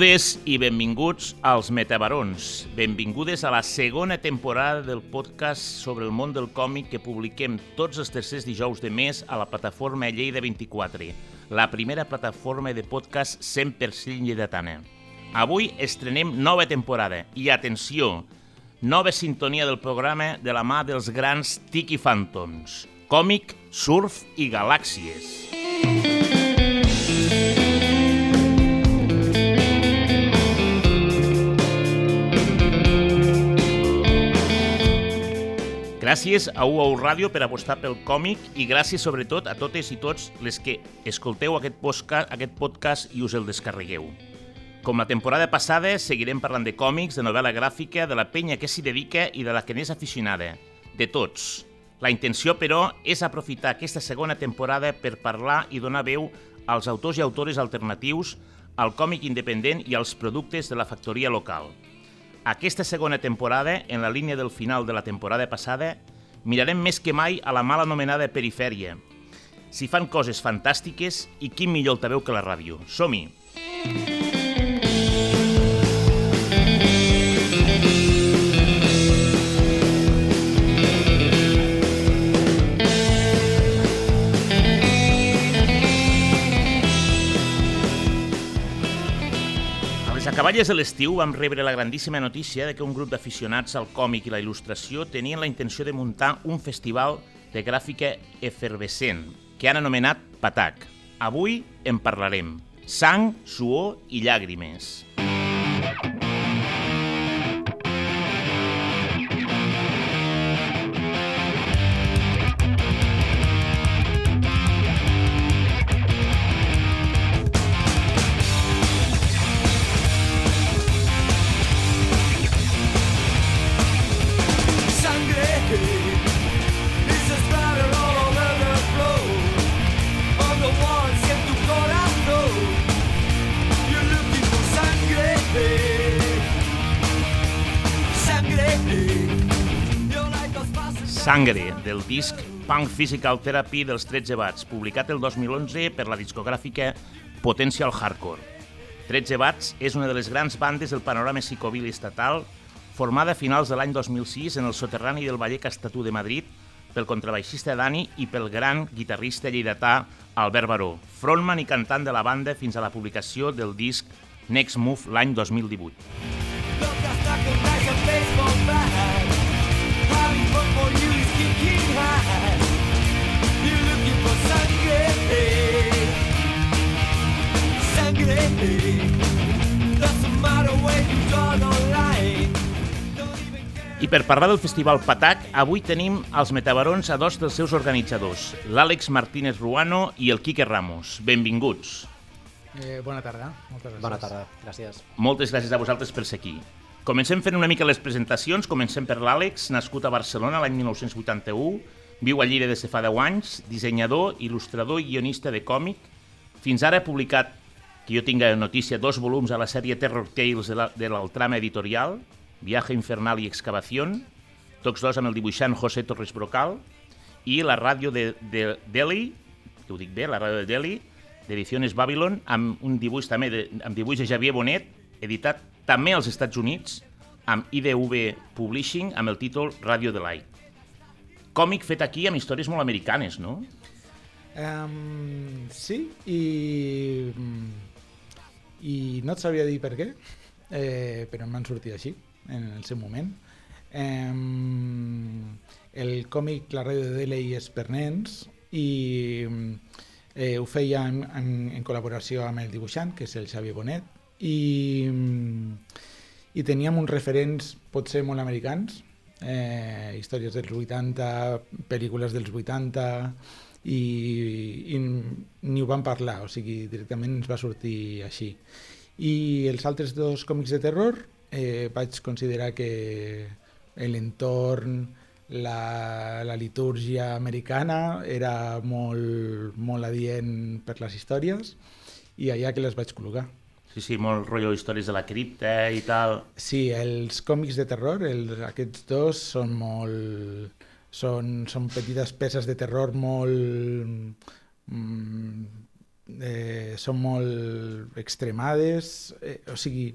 Benvingudes i benvinguts als Metabarons. Benvingudes a la segona temporada del podcast sobre el món del còmic que publiquem tots els tercers dijous de mes a la plataforma Lleida 24, la primera plataforma de podcast 100% lleidatana. Avui estrenem nova temporada i, atenció, nova sintonia del programa de la mà dels grans Tiki Phantoms, còmic, surf i galàxies. Gràcies a UOU Ràdio per apostar pel còmic i gràcies sobretot a totes i tots les que escolteu aquest podcast, aquest podcast i us el descarregueu. Com la temporada passada, seguirem parlant de còmics, de novel·la gràfica, de la penya que s'hi dedica i de la que n'és aficionada. De tots. La intenció, però, és aprofitar aquesta segona temporada per parlar i donar veu als autors i autores alternatius, al còmic independent i als productes de la factoria local. Aquesta segona temporada, en la línia del final de la temporada passada, mirarem més que mai a la mal anomenada perifèria. Si fan coses fantàstiques i quin millor altaveu que la ràdio. Som-hi! A acaballes de l'estiu vam rebre la grandíssima notícia de que un grup d'aficionats al còmic i la il·lustració tenien la intenció de muntar un festival de gràfica efervescent que han anomenat PATAC. Avui en parlarem. Sang, suor i llàgrimes. Sangre, del disc Punk Physical Therapy dels 13 Watts, publicat el 2011 per la discogràfica Potential Hardcore. 13 Watts és una de les grans bandes del panorama psicobili estatal, formada a finals de l'any 2006 en el soterrani del Ballet Estatú de Madrid pel contrabaixista Dani i pel gran guitarrista lleidatà Albert Baró, frontman i cantant de la banda fins a la publicació del disc Next Move l'any 2018. Per parlar del Festival Patac, avui tenim als Metabarons a dos dels seus organitzadors, l'Àlex Martínez Ruano i el Quique Ramos. Benvinguts. Eh, bona tarda. Moltes gràcies. Bona tarda, gràcies. Moltes gràcies a vosaltres per ser aquí. Comencem fent una mica les presentacions. Comencem per l'Àlex, nascut a Barcelona l'any 1981, viu a Lleida des de fa 10 anys, dissenyador, il·lustrador i guionista de còmic. Fins ara ha publicat, que jo tinga notícia, dos volums a la sèrie Terror Tales de la- de l'Altrama Editorial, Viaje Infernal i Excavación, tots dos amb el dibuixant José Torres Brocal, i la ràdio de, de Delhi, que ho dic bé, la ràdio de Delhi, d'Ediciones Babylon, amb un dibuix també de, amb dibuix de Xavier Bonet, editat també als Estats Units, amb IDV Publishing, amb el títol Radio Delight. Còmic fet aquí amb històries molt americanes, no? Um, sí, i, i no et sabria dir per què, eh, però em van sortir així, en el seu moment. Um, el còmic La ràdio de Delay és per nens i eh, ho feia en, en, en col·laboració amb el dibuixant, que és el Xavier Bonet, i, i teníem uns referents potser molt americans, eh, històries dels 80, pel·lícules dels 80, i, i ni ho vam parlar, o sigui, directament ens va sortir així. I els altres dos còmics de terror eh, vaig considerar que l'entorn, la, la litúrgia americana era molt, molt adient per les històries i allà que les vaig col·locar. Sí, sí, molt rotllo històries de la cripta i tal. Sí, els còmics de terror, els, aquests dos són molt... Són, són petites peces de terror molt... Mm, eh, són molt extremades, eh, o sigui,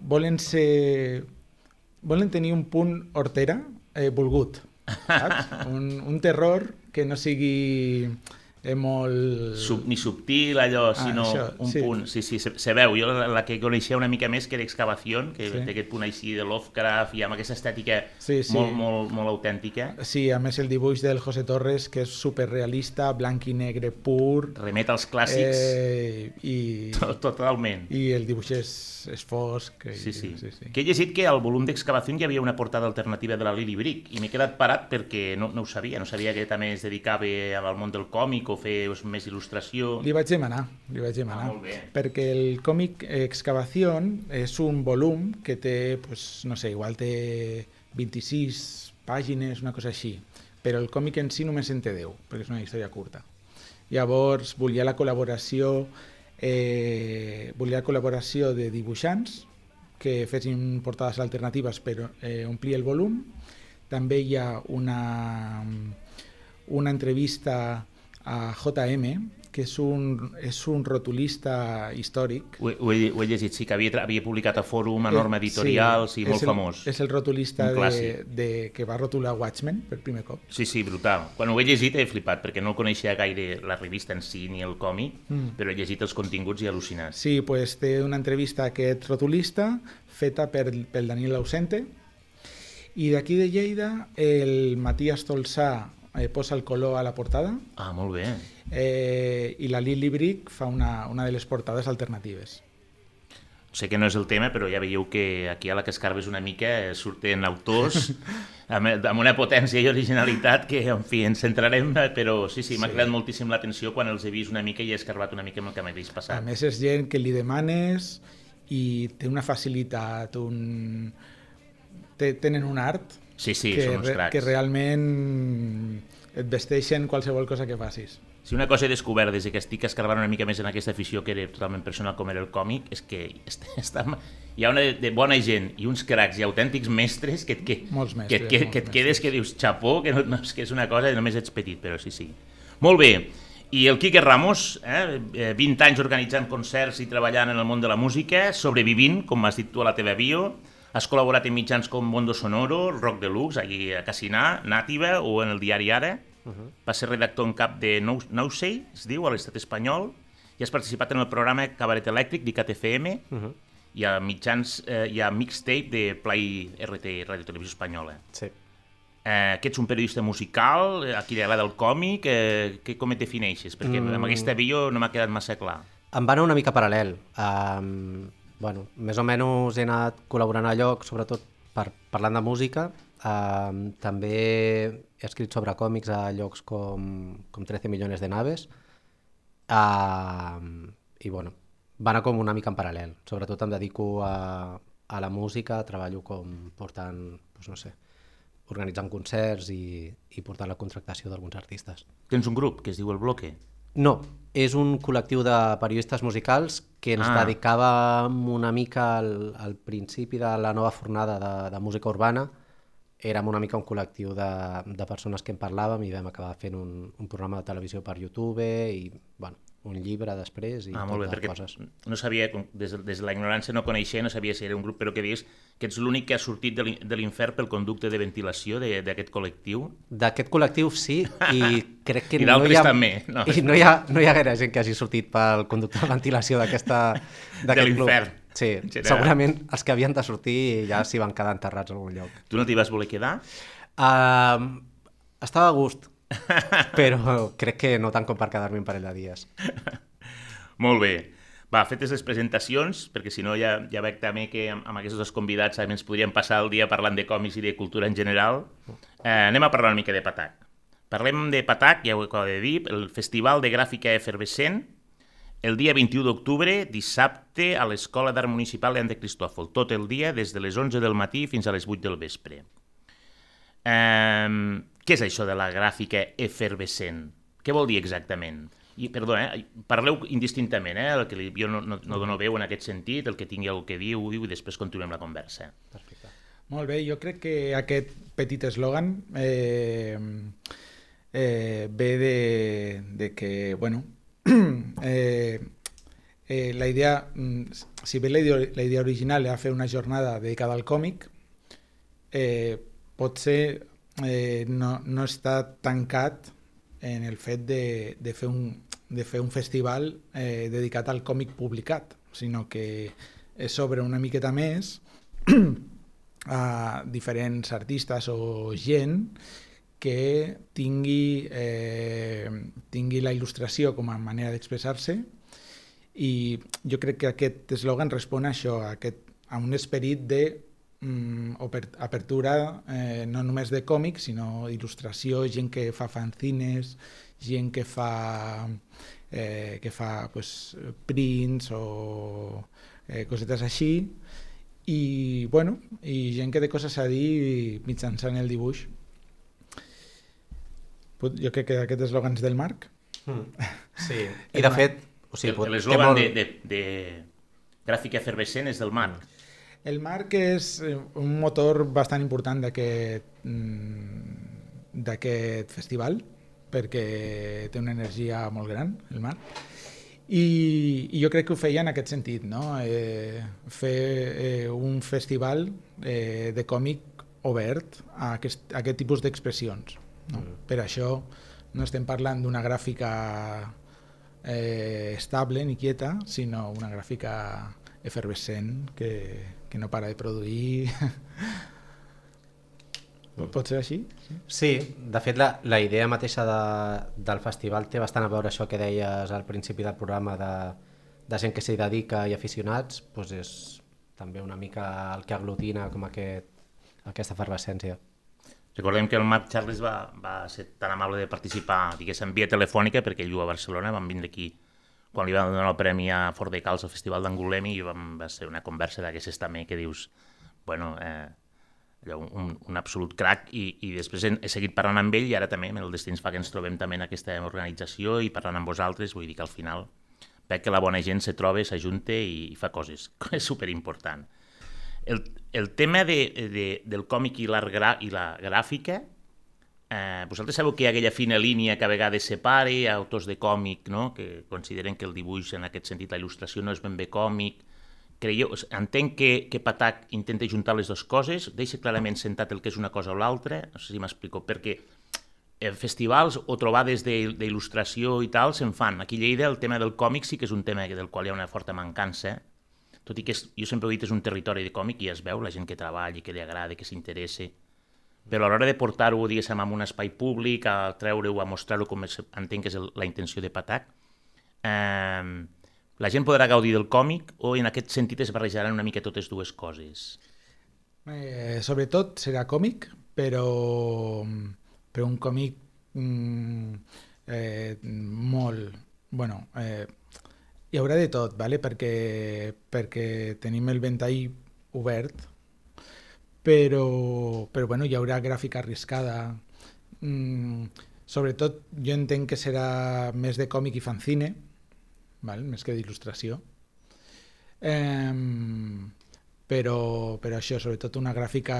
volen ser... volen tenir un punt hortera eh, volgut, saps? Un, un terror que no sigui eh, molt... Sub, ni subtil allò, Ah, sinó això, un sí. punt. Sí, sí, se, se veu. Jo la, la que coneixia una mica més que era Excavación, que Sí. té aquest punt així de Lovecraft i amb aquesta estètica Sí, sí. molt, molt, molt autèntica. Sí, a més el dibuix del José Torres, que és superrealista, blanc i negre pur, Remet als clàssics eh, i, to- totalment. i el dibuix és, és fosc. I, Sí, sí. sí, sí. Que he llegit que al volum d'Excavación hi havia una portada alternativa de la Lili Brick i m'he quedat parat perquè no, no ho sabia. No sabia que també es dedicava al món del còmic o fer pues, més il·lustració. Li vaig demanar, li vaig demanar. Ah, molt bé. perquè el còmic Excavación és un volum que té, pues, no sé, igual té 26 pàgines, una cosa així, però el còmic en si només en té 10, perquè és una història curta. Llavors volia la col·laboració eh, volia la col·laboració de dibuixants que fessin portades alternatives per eh, omplir el volum. També hi ha una, una entrevista a JM, que és un, és un rotulista històric. Ho, ho, he, ho he llegit, sí, que havia, havia publicat a Fòrum, a Norma Editorial, sí, és molt el, famós. És el rotulista de, de, que va rotular Watchmen per primer cop. Sí, sí, brutal. Quan ho he llegit he flipat, perquè no coneixia gaire la revista en si ni el còmic, Mm. però he llegit els continguts i al·lucinat. Sí, pues, té una entrevista a aquest rotulista feta per, pel Daniel Ausente i d'aquí de Lleida el Matías Tolsà eh, posa el color a la portada Ah, molt bé. eh, i la Lili Brick fa una, una de les portades alternatives. Sé que no és el tema, però ja veieu que aquí a la que escarbes una mica eh, surten autors amb, amb una potència i originalitat que, en fi, ens centrarem, però sí, sí, m'ha Sí. cridat moltíssim l'atenció quan els he vist una mica i he escarbat una mica amb el que m'havies A passat. més és gent que li demanes i té una facilitat, un... Tenen un art Sí, sí, que, són uns cracs. que realment et vesteixen qualsevol cosa que facis. Si una cosa he descobert des que estic escarbant una mica més en aquesta afició que era totalment personal com era el còmic, és que est- està, hi ha una de, de bona gent i uns cracs i autèntics mestres que, et- que, Molts que, mestres, et- que, molts que et quedes que dius xapó, que, no, no, és que és una cosa, només ets petit, però sí, sí. Molt bé, i el Quique Ramos, eh, eh, 20 anys organitzant concerts i treballant en el món de la música, sobrevivint, com m'has dit tu a la teva bio, has col·laborat en mitjans com Mondo Sonoro, Rock Deluxe, aquí a Cassinar, Nativa o en el diari Ara, va ser redactor en cap de No, no Say, es diu, a l'estat espanyol, i has participat en el programa Cabaret Elèctric d'ICAT FM, i a mitjans, eh, i a mixtape de Play RT, Radio Televisió Espanyola. Sí. Eh, que ets un periodista musical, eh, a qui li agrada el còmic, eh, que, com et defineixes? Perquè mm. amb aquesta bio no m'ha quedat massa clar. Em va anar una mica paral·lel. Um, bueno, més o menys he anat col·laborant a lloc, sobretot per, parlant de música. Um, també he escrit sobre còmics a llocs com, com 13 milions de naves. Um, I bueno, va anar com una mica en paral·lel. Sobretot em dedico a, a la música, treballo com portant, doncs no sé, organitzant concerts i, i portant la contractació d'alguns artistes. Tens un grup que es diu El Bloque. No, és un col·lectiu de periodistes musicals que ens Ah. dedicàvem una mica al, al principi de la nova fornada de, de música urbana. Érem una mica un col·lectiu de, de persones que en parlàvem i vam acabar fent un, un programa de televisió per YouTube i bueno, un llibre després i Ah, molt bé, perquè coses. no sabia, des, de- des de la ignorància no coneixia, no sabia si era un grup, però que dius que ets l'únic que ha sortit de l'in- de l'infern pel conducte de ventilació de- d'aquest col·lectiu. D'aquest col·lectiu sí, i crec que I no hi ha, també, no. I no hi, ha, no hi ha gaire gent que hagi sortit pel conducte de ventilació d'aquest club. Sí, en general. segurament els que havien de sortir ja s'hi van quedar enterrats a algun lloc. Tu no t'hi vas voler quedar? Uh, estava a gust, però crec que no tant com per quedar-me un parell de dies. Molt bé. Va, fetes les presentacions, perquè si no ja, ja veig també que amb, amb aquests dos convidats ens podríem passar el dia parlant de còmics i de cultura en general. Eh, anem a parlar una mica de Patac. Parlem de Patac, ja ho acabo de dir, el Festival de Gràfica Efervescent, el dia 21 d'octubre, dissabte, a l'Escola d'Art Municipal d'Ante Cristòfol, tot el dia, des de les 11 del matí fins a les 8 del vespre. Eh, què és això de la gràfica efervescent? Què vol dir exactament? I, perdó, eh? parleu indistintament, eh? el que li, jo no, no, no dono veu en aquest sentit, el que tingui el que diu, i després continuem la conversa. Perfecte. Molt bé, jo crec que aquest petit eslògan eh, eh, ve de, de que, bueno, eh, eh, la idea, mm, si bé la idea, la idea original era fer una jornada dedicada al còmic, eh, potser eh, no, no està tancat en el fet de, de, fer, un, de fer un festival eh, dedicat al còmic publicat, sinó que és sobre una miqueta més a diferents artistes o gent que tingui, eh, tingui la il·lustració com a manera d'expressar-se. I jo crec que aquest eslògan respon a això, a, aquest, a un esperit de apertura eh, no només de còmic, sinó il·lustració, gent que fa fanzines, gent que fa, eh, que fa pues, prints o eh, cosetes així, i, bueno, i gent que té coses a dir mitjançant el dibuix. Jo crec que aquest eslògan és del Marc. Sí, i de fet... O sigui, L'eslògan molt- de, de, de gràfica efervescent és del Marc. El Marc és eh, un motor bastant important mm, d'aquest festival perquè té una energia molt gran, el Marc. I, i jo crec que ho feia en aquest sentit, no? eh, fer eh, un festival eh, de còmic obert a aquest, a aquest tipus d'expressions. No? Mm. Per això no estem parlant d'una gràfica eh, estable ni quieta, sinó una gràfica efervescent que, que no para de produir. Pot ser així? Sí. Sí, de fet la, la idea mateixa de, del festival té bastant a veure això que deies al principi del programa de, de gent que s'hi dedica i aficionats, doncs és també una mica el que aglutina com aquest, aquesta efervescència. Recordem que el Marc Charles va, va ser tan amable de participar, diguéssim, via telefònica, perquè ell viu a Barcelona, vam vindre aquí quan li van donar el premi a Fort de Cals al Festival d'Angulemi vam, va ser una conversa d'aquestes també que dius, bueno, eh, un, un absolut crac i, i després he, he seguit parlant amb ell i ara també el destí ens fa que ens trobem també en aquesta organització i parlant amb vosaltres, vull dir que al final veig que la bona gent se troba, s'ajunta i, i fa coses, és superimportant. El, el tema de, de, del còmic i, l'art gra, i la gràfica, eh, vosaltres sabeu que hi ha aquella fina línia que a vegades separa autors de còmic, no? que consideren que el dibuix en aquest sentit, la il·lustració no és ben bé còmic, creieu, entenc que, que Patac intenta juntar les dues coses, deixa clarament sentat el que és una cosa o l'altra, no sé si m'explico, perquè festivals o trobades de- d'il·lustració i tal se'n fan. Aquí a Lleida el tema del còmic sí que és un tema del qual hi ha una forta mancança, tot i que és, jo sempre he dit, és un territori de còmic i ja es veu la gent que treballa, que li agrada, que s'interessa, però a l'hora de portar-ho, diguéssim, en un espai públic, a treure-ho, a mostrar-ho com és, entenc que és el, la intenció de Patac, eh, la gent podrà gaudir del còmic o en aquest sentit es barrejaran una mica totes dues coses? Eh, sobretot serà còmic, però, però un còmic mm, eh, molt... Bueno, eh, hi haurà de tot, vale? perquè, perquè tenim el ventall obert, però, però bueno, hi haurà gràfica arriscada. Mm, sobretot jo entenc que serà més de còmic i fanzine, val? més que d'il·lustració. Eh, però, però això, sobretot una gràfica...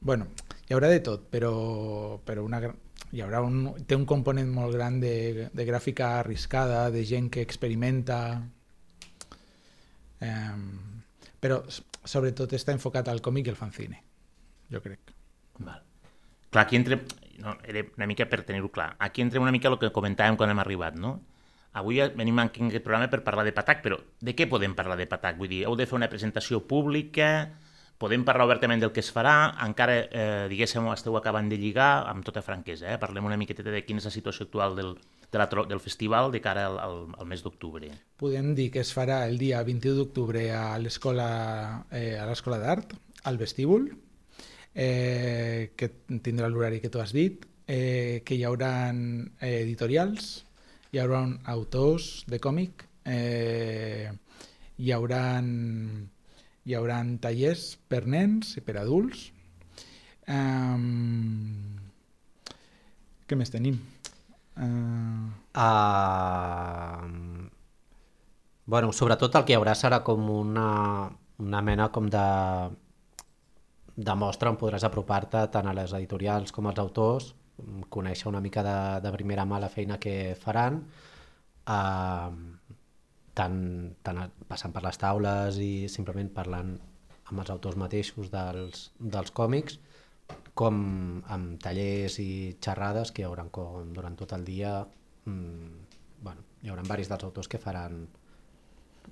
bueno, hi haurà de tot, però, però una, hi haurà un, té un component molt gran de, de gràfica arriscada, de gent que experimenta... Eh, però sobretot està enfocat al còmic i al fanzine, jo crec. Val. Clar, aquí entre... No, era una mica per tenir-ho clar. Aquí entra una mica el que comentàvem quan hem arribat, no? Avui venim en aquest programa per parlar de Patac, però de què podem parlar de Patac? Vull dir, heu de fer una presentació pública, podem parlar obertament del que es farà, encara, eh, diguéssim, esteu acabant de lligar, amb tota franquesa, eh? parlem una miqueta de quina és la situació actual del, de la, del festival de cara al, al, al mes d'octubre. Podem dir que es farà el dia 21 d'octubre a l'escola eh, a l'escola d'art, al vestíbul, eh, que tindrà l'horari que tu has dit, eh, que hi haurà eh, editorials, hi haurà autors de còmic, eh, hi haurà hi haurà tallers per nens i per adults. Um, què més tenim? Uh, Uh, bueno, sobretot el que hi haurà serà com una, una mena com de, de mostra on podràs apropar-te tant a les editorials com als autors, conèixer una mica de, de primera mà la feina que faran, uh, tant, tant passant per les taules i simplement parlant amb els autors mateixos dels, dels còmics, com amb tallers i xerrades que hi haurà com durant tot el dia mm, bueno, hi haurà varis dels autors que faran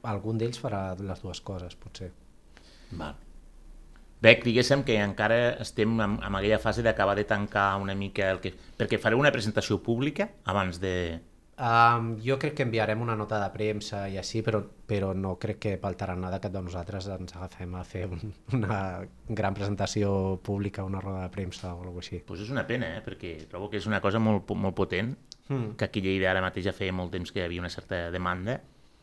algun d'ells farà les dues coses potser Val. Bec, diguéssim que encara estem en, en aquella fase d'acabar de tancar una mica el que... Perquè fareu una presentació pública abans de... Um, jo crec que enviarem una nota de premsa i així, però, però no crec que pel tarannà de cap de nosaltres ens agafem a fer un, una gran presentació pública, una roda de premsa o alguna així. Pues és una pena, eh? perquè trobo que és una cosa molt, molt potent, Mm. que aquí a Lleida ara mateix ja feia molt temps que hi havia una certa demanda,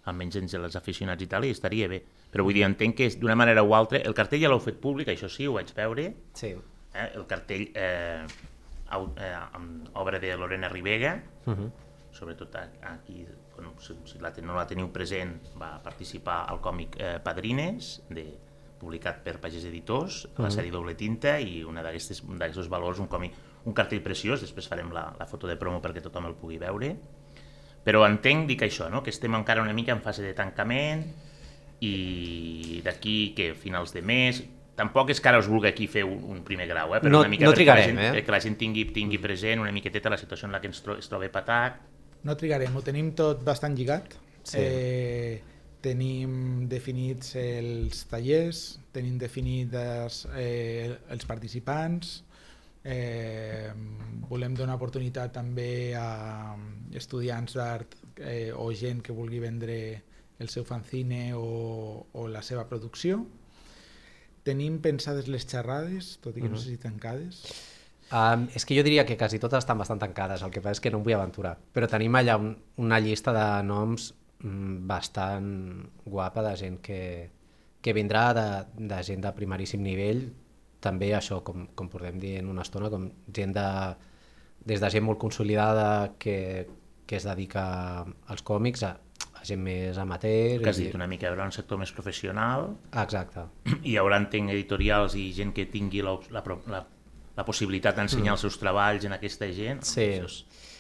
almenys entre els aficionats i tal, i estaria bé. Però vull dir, entenc que d'una manera o altra... El cartell ja l'heu fet públic, això sí, ho vaig veure, Sí. eh? el cartell eh, au, eh, obra de Lorena Ribega, Uh -huh. Sobretot aquí, bueno, si, si la, ten- no la teniu present, va participar al còmic eh, Padrines, de, publicat per Pagès Editors, la sèrie doble tinta, i una d'aquests valors, un còmic, un cartell preciós, després farem la, la foto de promo perquè tothom el pugui veure, però entenc, dic això, no? que estem encara una mica en fase de tancament, i d'aquí que finals de mes, tampoc és que ara us vulgui aquí fer un, un primer grau, eh? però No- una mica no perquè la trigarem, gent, eh? perquè la gent tingui, tingui present una miqueteta la situació en la que ens tro es troba Patac, No trigarem, ho tenim tot bastant lligat. Sí. Eh, tenim definits els tallers, tenim definits eh, els participants, eh, volem donar oportunitat també a estudiants d'art eh, o gent que vulgui vendre el seu fanzine o, o la seva producció. Tenim pensades les xerrades, tot i que no sé si tancades. Um, és que jo diria que quasi totes estan bastant tancades, el que passa és que no em vull aventurar. Però tenim allà un, una llista de noms mm, bastant guapa de gent que, que vindrà de, de gent de primeríssim nivell, també això, com, com portem dient una estona, com gent de, des de gent molt consolidada que, que es dedica als còmics a, a gent més amateur. que has dit una mica, hi haurà un sector més professional, Exacte. hi haurà, entenc, editorials i gent que tingui la, la, la, la possibilitat d'ensenyar els seus treballs en aquesta gent. Mm. Sí. Això és,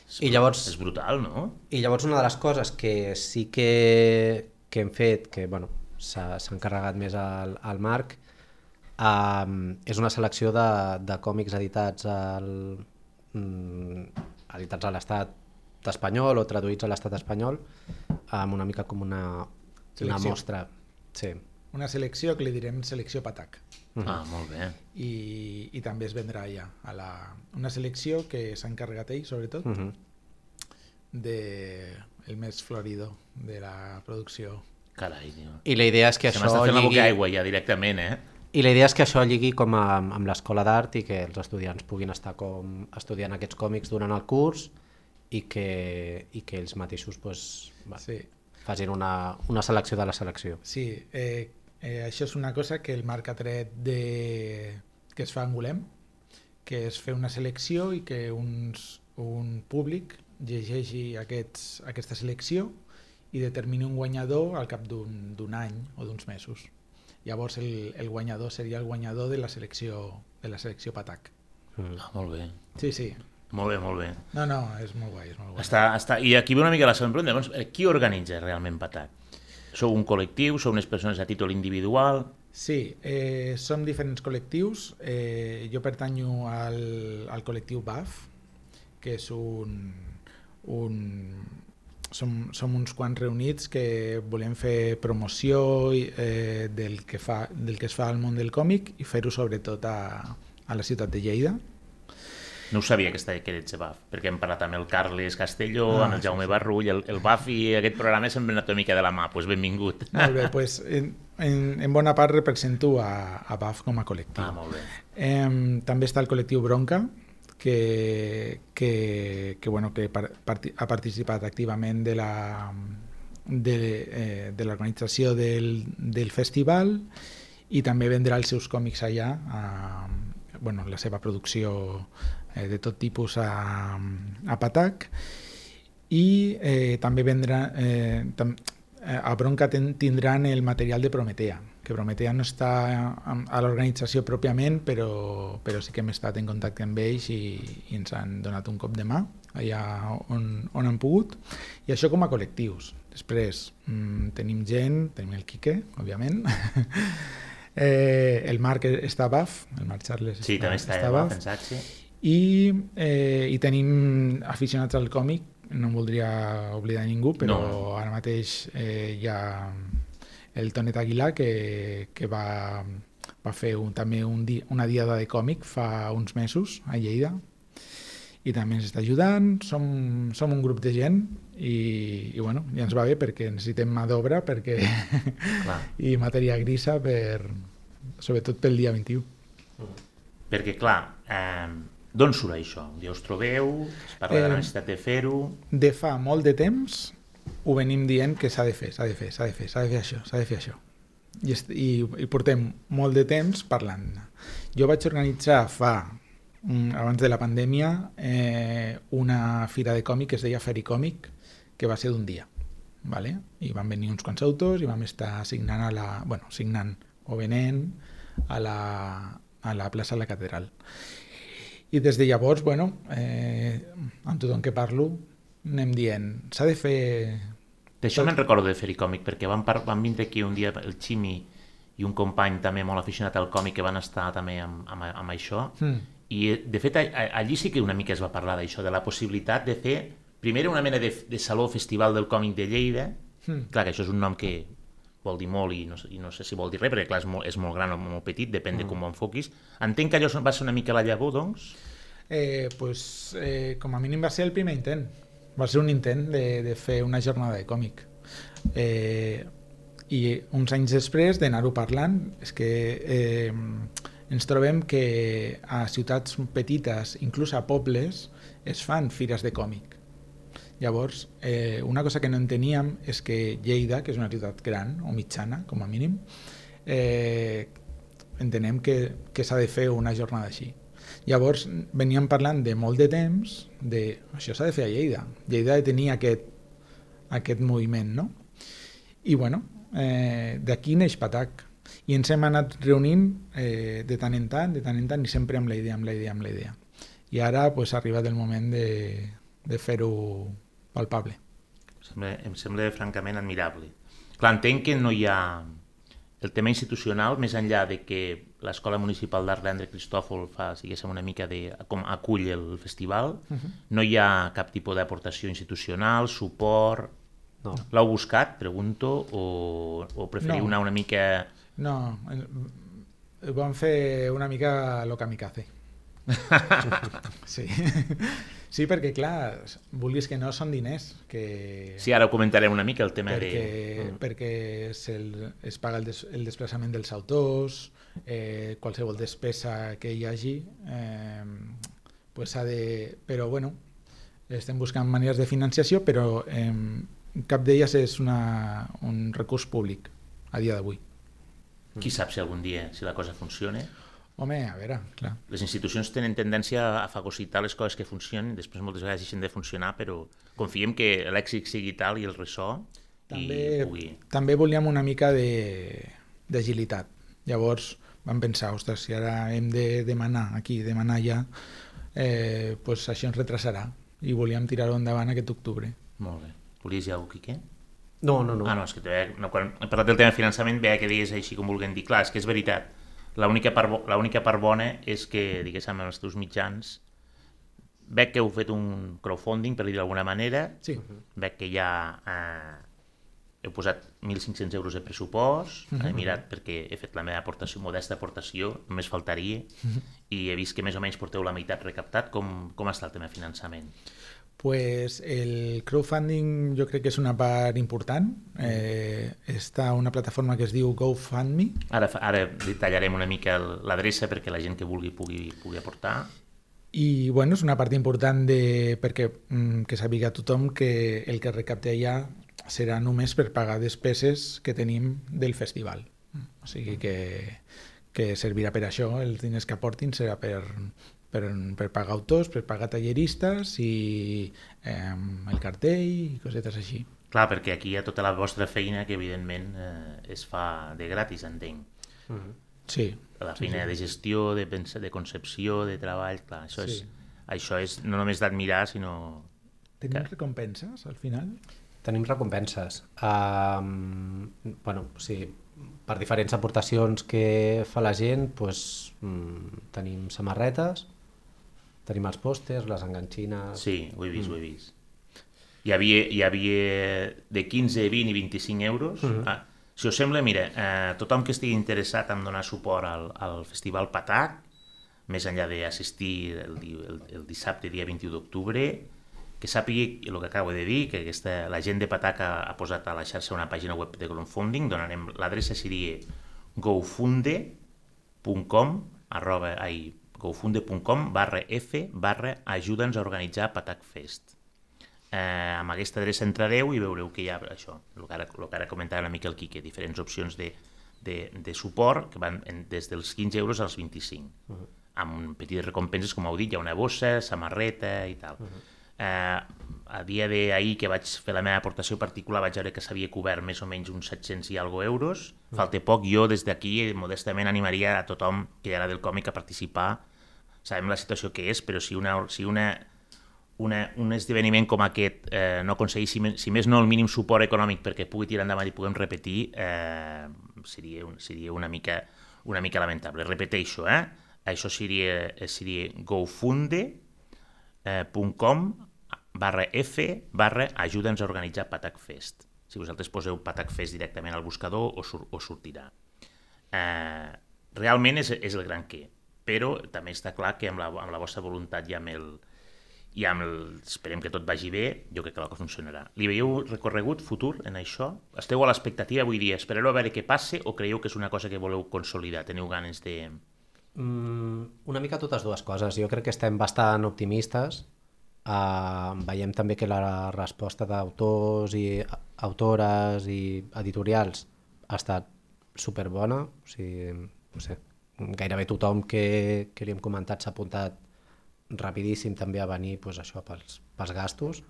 és, I llavors- És brutal, no? I llavors una de les coses que sí que, que hem fet, que bueno, s'ha s'ha encarregat més al, al Marc, um, és una selecció de, de còmics editats al, mm, editats a l'estat espanyol o traduïts a l'estat espanyol, amb una mica com una, una Selecció. mostra. Sí. Una selecció que li direm selecció Patac. Ah, molt bé. i, i també es vendrà allà a la, una selecció que s'ha encarregat ell sobretot Uh -huh. de el més florido de la producció Carai, tio. I la idea és que Se això m'està fent la boca lligui... aigua ja directament, eh? I la idea és que això lligui com a, amb l'escola d'art i que els estudiants puguin estar com estudiant aquests còmics durant el curs i que, i que ells mateixos pues, va, sí, facin una, una selecció de la selecció. sí eh, eh, això és una cosa que el Marc ha tret de... que es fa en Golem que és fer una selecció i que uns, un públic llegeixi aquests, aquesta selecció i determini un guanyador al cap d'un d'un any o d'uns mesos. Llavors el, el guanyador seria el guanyador de la selecció de la selecció Patac. Mm. Ah, molt bé. Sí, sí. Molt bé, molt bé. No, no, és molt guai, és molt guai. Està, està... I aquí ve una mica la següent pregunta. Llavors, eh, qui organitza realment Patac? Sou un col·lectiu? Sou unes persones a títol individual? Sí, eh, som diferents col·lectius. Eh, jo pertanyo al, al col·lectiu BAF, que és un... un som, som uns quants reunits que volem fer promoció eh, del, que fa, del que es fa al món del còmic i fer-ho sobretot a, a la ciutat de Lleida. No ho sabia que, estava, que eres BAF, perquè hem parlat amb el Carles Castelló, Ah, amb el sí, Jaume Barrull, el, el BAF i aquest programa anat una mica de la mà, doncs benvingut. Molt bé, pues, en, en, en bona part represento a, a BAF com a col·lectiu. Ah, molt bé. Eh, també està el col·lectiu Bronca, que, que, que, bueno, que par, parti, ha participat activament de la de, eh, de l'organització del, del festival i també vendrà els seus còmics allà, a, bueno, la seva producció eh, de tot tipus a, a Patac. I eh, també vendrà eh, tam, eh, a Bronca ten, tindran el material de Prometea que Prometea no està a, a l'organització pròpiament però, però sí que hem estat en contacte amb ells i, i ens han donat un cop de mà allà on, on han pogut, i això com a col·lectius. Després mm, tenim gent, tenim el Quique, òbviament, eh, el Marc està a BAF, el Marc Charles Sí, també està, a està BAF, pensat, sí. i, eh, i tenim aficionats al còmic, no em voldria oblidar ningú, però No. ara mateix eh, hi ha el Tonet Aguilar que, que va, va fer un, també un di, una diada de còmic fa uns mesos a Lleida i també ens està ajudant, som, som un grup de gent i, i bueno, ja ens va bé perquè necessitem mà d'obra perquè Clar. i matèria grisa per, sobretot pel dia 21. Perquè, clar, eh, d'on surt això? Dia us trobeu, es parla de Eh, la necessitat de fer-ho... De fa molt de temps ho venim dient que s'ha de fer, s'ha de fer, s'ha de fer, s'ha de fer això, s'ha de fer això. I, est- i, I portem molt de temps parlant. Jo vaig organitzar fa, mm, abans de la pandèmia, eh, una fira de còmic que es deia Fericòmic, que va ser d'un dia. Vale? I van venir uns quants autors i vam estar signant a la... Bueno, signant o venent a la, a la plaça de la Catedral. I des de llavors, bueno, eh, amb tothom que parlo, anem dient, s'ha de fer... D'això me'n recordo de fer còmic, perquè van, par van vindre aquí un dia el Ximi i un company també molt aficionat al còmic que van estar també amb, amb, amb això. Mm. I, de fet, allí sí que una mica es va parlar d'això, de la possibilitat de fer, primer una mena de, de saló festival del còmic de Lleida, Mm. clar que això és un nom que vol dir molt i no, sé- i no sé si vol dir res, perquè clar, és molt, és molt gran o molt petit, depèn de com ho enfoquis. Entenc que allò va ser una mica la llavor, doncs? Eh, pues, eh, com a mínim va ser el primer intent. Va ser un intent de, de fer una jornada de còmic. Eh, I uns anys després d'anar-ho parlant, és que eh, ens trobem que a ciutats petites, inclús a pobles, es fan fires de còmic. Llavors, eh, una cosa que no enteníem és que Lleida, que és una ciutat gran o mitjana, com a mínim, eh, entenem que, que s'ha de fer una jornada així. Llavors veníem parlant de molt de temps de això s'ha de fer a Lleida. Lleida de tenir aquest, aquest moviment, no? I bueno, eh, d'aquí neix Patac. I ens hem anat reunint eh, de tant en tant, de tant en tant, i sempre amb la idea, amb la idea, amb la idea. I ara pues, ha arribat el moment de, de fer-ho palpable. Em sembla, em sembla francament admirable. Clar, entenc que no hi ha el tema institucional, més enllà de que l'Escola Municipal d'Art Leandre Cristòfol fa, diguéssim, una mica de... com acull el festival, no hi ha cap tipus d'aportació institucional, suport... No. L'heu buscat, pregunto, o, o preferiu No. anar una mica... No, vam fer una mica lo kamikaze. sí. sí, perquè clar, vulguis que no són diners, que... Sí, ara ho comentarem una mica, el tema perquè, de... perquè es, el, es paga el, des, el desplaçament dels autors, eh, qualsevol despesa que hi hagi, eh, pues ha de... Però bueno, estem buscant maneres de financiació, però eh, cap d'elles és una, un recurs públic a dia d'avui. Qui sap si algun dia, si la cosa funciona? Home, a veure, clar. Les institucions tenen tendència a fagocitar les coses que funcionen, després moltes vegades deixen de funcionar, però confiem que l'èxit sigui tal i el ressò També, i pugui... també volíem una mica de- d'agilitat. Llavors vam pensar, ostres, si ara hem de demanar aquí, demanar allà, eh, pues això ens retrasarà i volíem tirar-ho endavant aquest octubre. Molt bé. Volies dir alguna cosa, Quique? No, no, no. Ah, no, és que veia, no, quan he parlat del tema de finançament veia que deies així com vulguem dir. Clar, és que és veritat. L'única part, l'única part bona és que, diguéssim, amb els teus mitjans, veig que heu fet un crowdfunding, per dir d'alguna manera, Sí, veig que ja eh, heu posat 1.500 euros de pressupost, he mirat perquè he fet la meva aportació, modesta aportació, només faltaria, i he vist que més o menys porteu la meitat recaptat. Com, com està el tema de finançament? Pues el crowdfunding jo crec que és una part important. Eh, està una plataforma que es diu GoFundMe, Ara, ara detallarem una mica l'adreça perquè la gent que vulgui pugui, pugui aportar. I bueno, és una part important de, perquè mm, que sàpiga tothom que el que recapte allà serà només per pagar despeses que tenim del festival. O sigui que, que servirà per això, els diners que aportin serà per, per, per pagar autors, per pagar talleristes i eh, el cartell i cosetes així. Clar, perquè aquí hi ha tota la vostra feina que evidentment eh, es fa de gratis, entenc. Sí, La feina de gestió, de, pensa, de concepció, de treball, clar, això Sí. és... això és no només d'admirar, sinó... Tenim Que- recompenses al final? Tenim recompenses. Um, bueno, sí, per diferents aportacions que fa la gent, pues, mm, tenim samarretes, tenim els pòsters, les enganxines... Sí, ho he vist, ho he vist. Hi havia, hi havia de 15, 20 i 25 euros. ah, si us sembla, mira, eh, tothom que estigui interessat en donar suport al, al Festival Patac, més enllà d'assistir el, el, el dissabte, dia 21 d'octubre, que sàpigui el que acabo de dir, que aquesta, la gent de Patac ha, ha posat a la xarxa una pàgina web de crowdfunding, donarem l'adreça seria gofunde.com arroba, ai, gofunde.com barra F barra ajuda'ns a organitzar Patac Fest. Eh, amb aquesta adreça entrareu i veureu que hi ha això, el que ara, el que ara comentava una mica el Quique, diferents opcions de, de, de suport que van en, des dels 15 euros als 25, uh -huh. amb petites recompenses, com heu dit, hi ha una bossa, samarreta i tal. Uh -huh. eh, a dia d'ahir que vaig fer la meva aportació particular vaig veure que s'havia cobert més o menys uns 700 i algo euros, falta poc, jo des d'aquí modestament animaria a tothom que agrada del còmic a participar, sabem la situació que és, però si una, si una una, un esdeveniment com aquest eh, no aconseguís, si, si més no, el mínim suport econòmic perquè pugui tirar endavant i puguem repetir, eh, seria, un, seria una, mica, una mica lamentable. Repeteixo, eh? això seria, eh, seria gofunde.com barra F barra ajuda'ns a organitzar Patac Fest. Si vosaltres poseu Patac Fest directament al buscador, o, sur, o sortirà. Eh, realment és, és el gran què, però també està clar que amb la, amb la vostra voluntat i amb el, i amb el, esperem que tot vagi bé, jo crec que la cosa funcionarà. Li veieu recorregut futur en això? Esteu a l'expectativa, vull dir, espereu a veure què passe o creieu que és una cosa que voleu consolidar? Teniu ganes de... Mm, una mica totes dues coses. Jo crec que estem bastant optimistes. Uh, veiem també que la resposta d'autors i autores i editorials ha estat superbona. O sigui, no sé, gairebé tothom que, que li hem comentat s'ha apuntat rapidíssim també a venir pues, això pels, pels gastos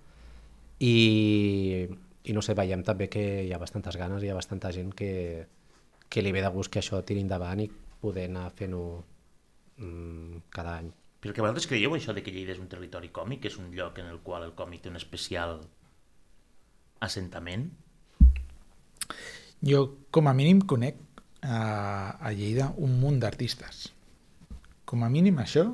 i, i no sé, veiem també que hi ha bastantes ganes, hi ha bastanta gent que, que li ve de gust que això tiri endavant i poder anar fent-ho mm, cada any. Però que vosaltres creieu això de que Lleida és un territori còmic, que és un lloc en el qual el còmic té un especial assentament? Jo, com a mínim, conec a, a Lleida un munt d'artistes. Com a mínim això,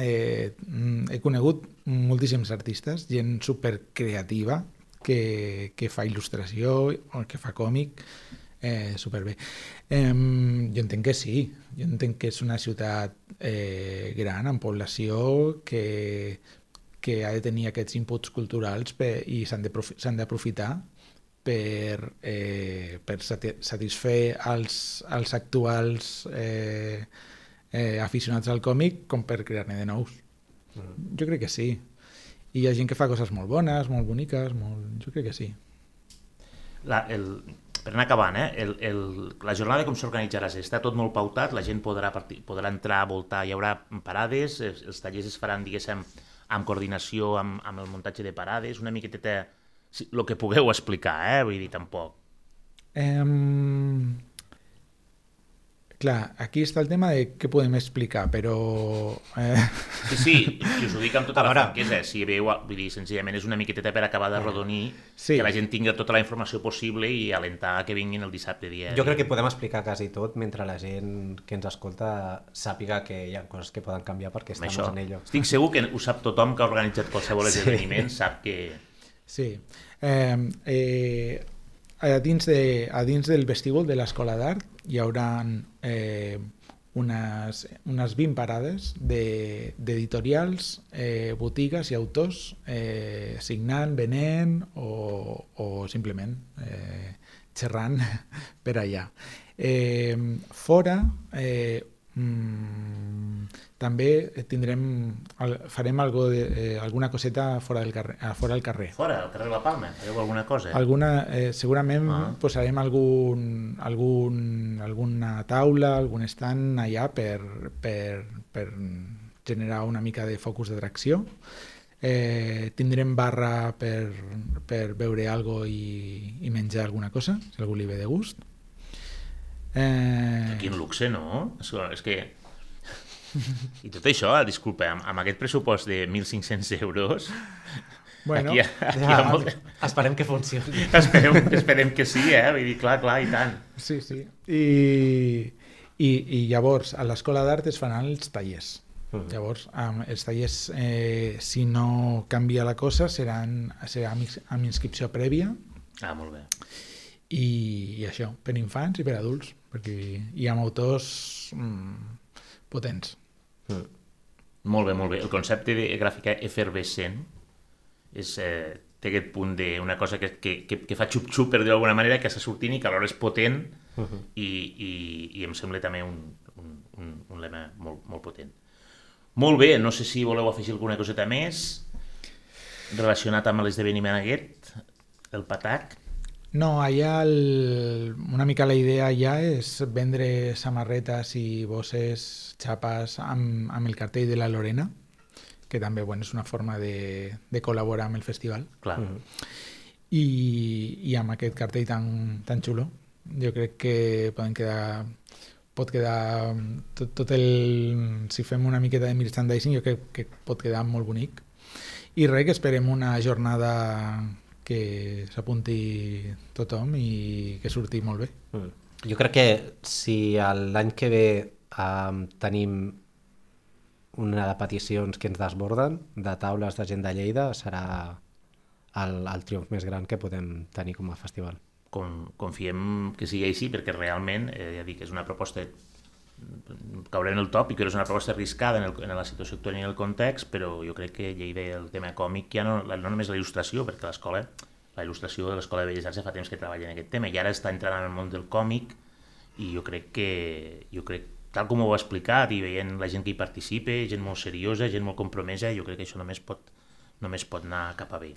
eh, he conegut moltíssims artistes, gent supercreativa que, que fa il·lustració que fa còmic, eh, superbé. Eh, jo entenc que sí, jo entenc que és una ciutat eh, gran, amb població, que, que ha de tenir aquests inputs culturals per, i s'han d'aprofitar per, eh, per sati- satisfer els, els actuals eh, eh, aficionats al còmic com per crear-ne de nous. Jo crec que sí. I hi ha gent que fa coses molt bones, molt boniques, molt... jo crec que sí. La, el, per anar acabant, eh? el, el, la jornada com s'organitzarà? Està tot molt pautat, la gent podrà, partir, podrà entrar, voltar, hi haurà parades, els, els tallers es faran, diguéssim, amb coordinació amb, amb el muntatge de parades, una miqueteta, si, el que pugueu explicar, eh? vull dir, tampoc. Em, clar, aquí està el tema de què podem explicar, però... Eh, Sí, sí, i us ho dic amb tota la franquesa, si veieu, vull dir, senzillament és una miqueteta per acabar de rodonir, Sí. que la gent tingui tota la informació possible i alentar que vinguin el dissabte dia. Jo crec que podem explicar quasi tot mentre la gent que ens escolta sàpiga que hi ha coses que poden canviar perquè estem això. en ello. Estic segur que ho sap tothom que ha organitzat qualsevol Sí. esdeveniment, sap que... Sí. Eh, eh, a, dins de, a dins del vestíbul de l'Escola d'Art hi haurà eh, unes, unes 20 parades de- d'editorials, eh, botigues i autors eh, signant, venent o, o simplement eh, xerrant per allà. Eh, fora eh, mm, també tindrem, al- farem algo de, eh, alguna coseta fora del carrer, a fora del carrer. Fora, al carrer de la Palma, fareu alguna cosa? Alguna, eh, segurament Ah. posarem algun, algun, alguna taula, algun stand allà per, per, per generar una mica de focus d'atracció. Eh, tindrem barra per, per beure algo i, i menjar alguna cosa, si algú li ve de gust. Eh, Quin luxe, no? És, és que... I tot això, disculpa, amb, amb aquest pressupost de 1.500 euros, Bueno, aquí, aquí Ja, molt... esperem que funcioni. esperem, esperem que sí, eh? Vull dir, clar, clar, i tant. Sí, sí. I, i, i llavors, a l'escola d'art es faran els tallers. Llavors, amb els tallers, eh, si no canvia la cosa, seran, serà amb inscripció prèvia Ah, molt bé. i, i això, per infants i per adults, perquè hi ha autors mm, potents. Molt bé, molt bé. El concepte de gràfica efervescent és, eh, té aquest punt d'una cosa que, que, que, que fa xup-xup, per dir d'alguna manera, que està sortint i que alhora és potent i, i, i em sembla també un, un, un, un lema molt, molt potent. Molt bé, no sé si voleu afegir alguna coseta més relacionat amb l'esdeveniment aquest, el patac. No, allà el, una mica la idea ja és vendre samarretes i bosses, xapes amb, amb el cartell de la Lorena, que també bueno, és una forma de, de col·laborar amb el festival. Clar. I, i amb aquest cartell tan, tan xulo, jo crec que poden quedar pot quedar tot, tot el... si fem una miqueta de merchandising jo crec que pot quedar molt bonic i res, que esperem una jornada que s'apunti tothom i que surti molt bé. Mm. Jo crec que si l'any que ve um, tenim una de peticions que ens desborden de taules de gent de Lleida serà el, el triomf més gran que podem tenir com a festival. con, confiem que sigui així perquè realment, eh, ja dic, és una proposta caurem en el tòpic, però és una proposta arriscada en, el, en la situació actual i en el context, però jo crec que Lleida el tema còmic ja no, no només la il·lustració, perquè l'escola, la il·lustració de l'Escola de Belles Arts fa temps que treballa en aquest tema, i ara està entrant en el món del còmic, i jo crec que, jo crec, tal com ho heu explicat, i veient la gent que hi participa, gent molt seriosa, gent molt compromesa, jo crec que això només pot, només pot anar cap a bé.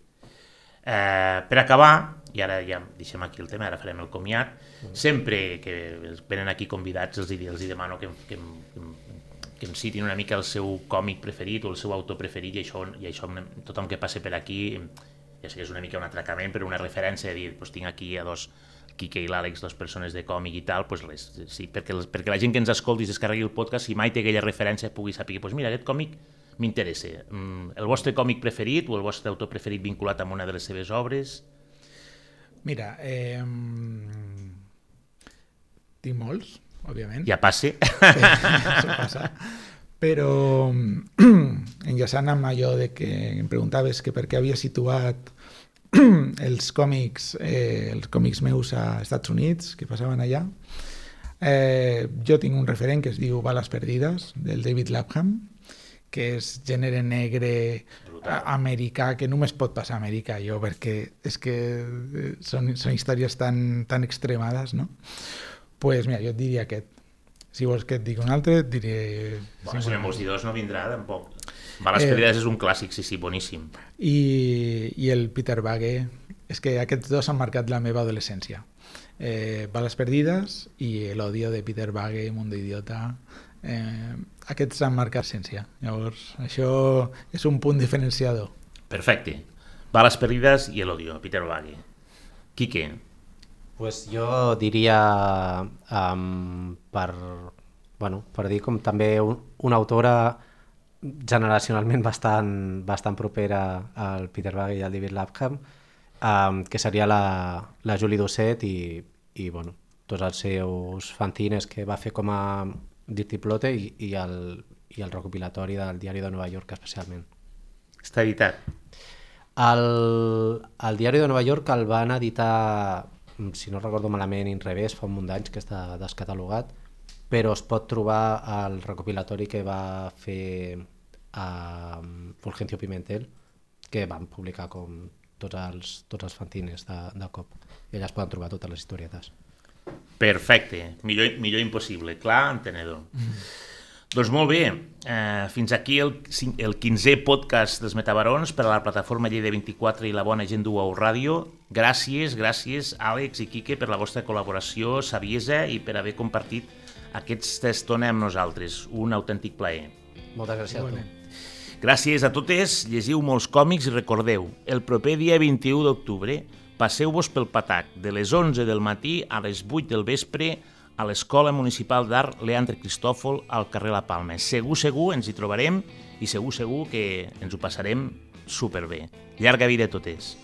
Eh, per acabar, i ara ja deixem aquí el tema, ara farem el comiat, sempre que venen aquí convidats els, els hi demano que, que, que, que em citin una mica el seu còmic preferit o el seu autor preferit i això, i això tothom que passe per aquí ja sé que és una mica un atracament però una referència de dir, doncs tinc aquí a dos Quique i l'Àlex, dues persones de còmic i tal, doncs res, sí, perquè, perquè la gent que ens escolti i es descarregui el podcast, si mai té aquella referència pugui saber, doncs mira, aquest còmic m'interessa. Mm, El vostre còmic preferit o el vostre autor preferit vinculat amb una de les seves obres? Mira, eh, tinc molts, òbviament. Ja passe. Això passa. Però enllaçant amb allò de que em preguntaves que per què havia situat els còmics, eh, els còmics meus a Estats Units, que passaven allà, eh, jo tinc un referent que es diu Bales Perdides, del David Lapham, que és gènere negre a- americà, que només pot passar a Amèrica, jo, perquè és que eh, són, són històries tan, tan extremades, no? pues mira, jo et diria aquest. Si vols que et digui un altre, et diré... Bueno, si me'n vols dir dos no vindrà, tampoc. Bales Eh. És un clàssic, sí, sí, boníssim. I, I el Peter Bagge, és que aquests dos han marcat la meva adolescència. Eh, Bales perdides i l'odio de Peter Bagge, Mundo Idiota. Eh, aquests han marcat l'essència. Llavors, això és un punt diferenciador. Perfecte. Bales Perdides i l'odio, Peter Bagge. Quique, Pues jo diria um, per, bueno, per dir com també un, una autora generacionalment bastant, bastant propera al Peter Bagge i al David Lapham, um, que seria la, la Julie Doucet i, i bueno, tots els seus fantines que va fer com a Dirty Plotte i, i, el, i el recopilatori del Diari de Nova York especialment. està editat. El, el Diari de Nova York el van editar, si no recordo malament, in revés, fa un munt d'anys que està descatalogat, però es pot trobar al recopilatori que va fer a Fulgencio Pimentel, que van publicar com tots els, tots els fantines de, de cop. I allà es poden trobar totes les historietes. Perfecte. Millor, millor impossible. Clar, entenedor. Doncs molt bé, eh, fins aquí el, el 15è podcast dels Metabarons per a la plataforma Lleida 24 i la bona gent d'UAU Ràdio. Gràcies, gràcies Àlex i Quique per la vostra col·laboració, saviesa i per haver compartit aquesta estona amb nosaltres. Un autèntic plaer. Moltes gràcies a tu. Gràcies a totes, llegiu molts còmics i recordeu, el proper dia 21 d'octubre passeu-vos pel Patac de les 11 del matí a les 8 del vespre a l'Escola Municipal d'Art Leandre Cristòfol al carrer La Palma. Segur, segur ens hi trobarem i segur, segur que ens ho passarem superbé. Llarga vida a totes.